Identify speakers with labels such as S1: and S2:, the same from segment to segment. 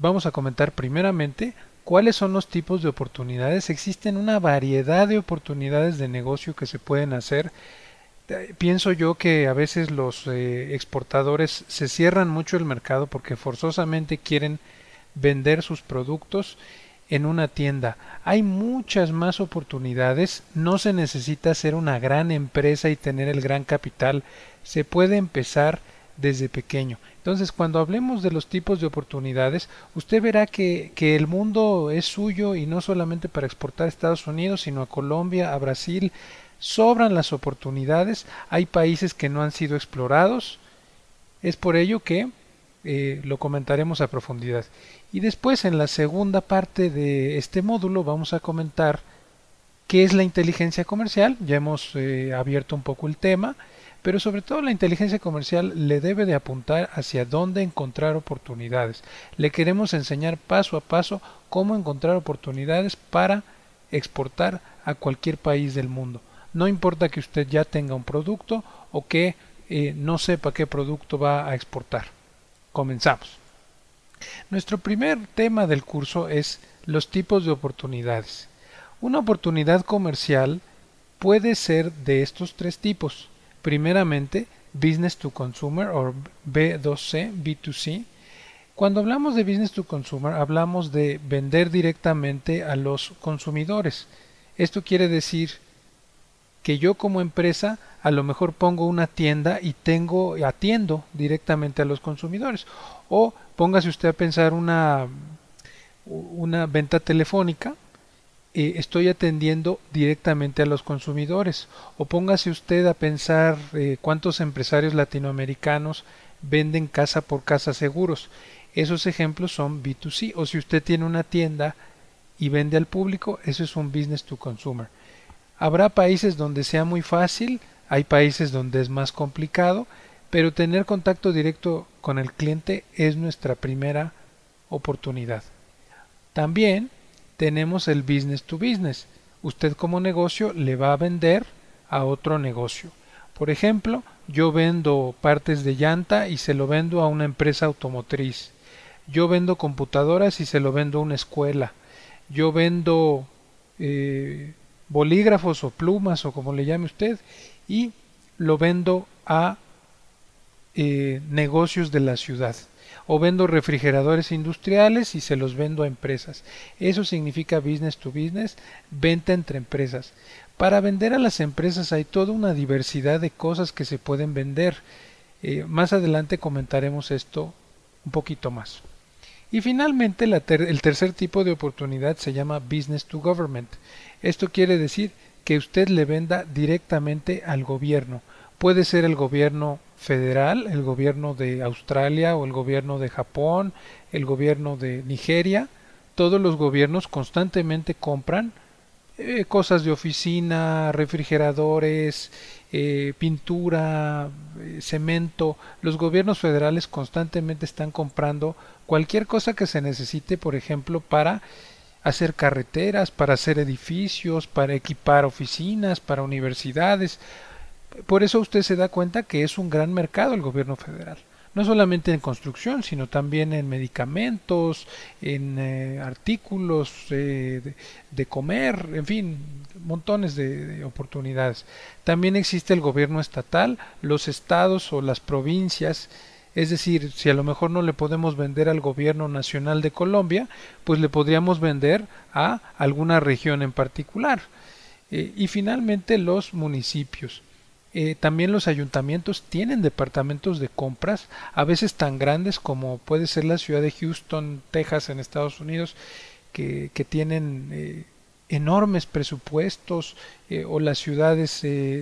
S1: vamos a comentar primeramente cuáles son los tipos de oportunidades. Existen una variedad de oportunidades de negocio que se pueden hacer. Eh, pienso yo que a veces los eh, exportadores se cierran mucho el mercado porque forzosamente quieren vender sus productos en una tienda. Hay muchas más oportunidades, no se necesita ser una gran empresa y tener el gran capital, se puede empezar desde pequeño. Entonces, cuando hablemos de los tipos de oportunidades, usted verá que, que, el mundo es suyo y no solamente para exportar a Estados Unidos, sino a Colombia, a Brasil. Sobran las oportunidades, hay países que no han sido explorados. Es por ello que eh, lo comentaremos a profundidad. Y después en la segunda parte de este módulo vamos a comentar qué es la inteligencia comercial. Ya hemos eh, abierto un poco el tema, pero sobre todo la inteligencia comercial le debe de apuntar hacia dónde encontrar oportunidades. Le queremos enseñar paso a paso cómo encontrar oportunidades para exportar a cualquier país del mundo. No importa que usted ya tenga un producto o que eh, no sepa qué producto va a exportar. Comenzamos. Nuestro primer tema del curso es los tipos de oportunidades. Una oportunidad comercial puede ser de estos tres tipos. Primeramente, Business to Consumer o B2C, B2C. Cuando hablamos de Business to Consumer, hablamos de vender directamente a los consumidores. Esto quiere decir que yo como empresa a lo mejor pongo una tienda y tengo atiendo directamente a los consumidores o póngase usted a pensar una una venta telefónica eh, estoy atendiendo directamente a los consumidores. O póngase usted a pensar eh, cuántos empresarios latinoamericanos venden casa por casa seguros. Esos ejemplos son B2C o si usted tiene una tienda y vende al público eso es un business to consumer. Habrá países donde sea muy fácil, hay países donde es más complicado, pero tener contacto directo con el cliente es nuestra primera oportunidad. También tenemos el business to business. Usted como negocio le va a vender a otro negocio. Por ejemplo, yo vendo partes de llanta y se lo vendo a una empresa automotriz. Yo vendo computadoras y se lo vendo a una escuela. Yo vendo eh, bolígrafos o plumas o como le llame usted y lo vendo a eh, negocios de la ciudad o vendo refrigeradores industriales y se los vendo a empresas. Eso significa business to business, venta entre empresas. Para vender a las empresas hay toda una diversidad de cosas que se pueden vender. Eh, más adelante comentaremos esto un poquito más. Y finalmente el tercer tipo de oportunidad se llama business to government. Esto quiere decir que usted le venda directamente al gobierno. Puede ser el gobierno federal, el gobierno de Australia o el gobierno de Japón, el gobierno de Nigeria. Todos los gobiernos constantemente compran eh, cosas de oficina, refrigeradores, eh, pintura, eh, cemento. Los gobiernos federales constantemente están comprando cualquier cosa que se necesite, por ejemplo, para hacer carreteras, para hacer edificios, para equipar oficinas, para universidades. Por eso usted se da cuenta que es un gran mercado el gobierno federal. No solamente en construcción, sino también en medicamentos, en eh, artículos eh, de, comer, en fin, montones de oportunidades. También existe el gobierno estatal, los estados o las provincias es decir, si a lo mejor no le podemos vender al gobierno nacional de Colombia, pues le podríamos vender a alguna región en particular. Eh, y finalmente los municipios. Eh, también los ayuntamientos tienen departamentos de compras, a veces tan grandes como puede ser la ciudad de Houston, Texas, en Estados Unidos, que, tienen eh, enormes presupuestos eh, o las ciudades,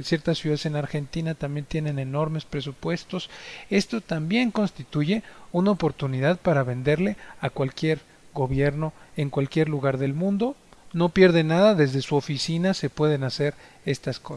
S1: ciertas ciudades en Argentina también tienen enormes presupuestos. Esto también constituye una oportunidad para venderle a cualquier gobierno en cualquier lugar del mundo. No pierde nada, desde su oficina se pueden hacer estas cosas.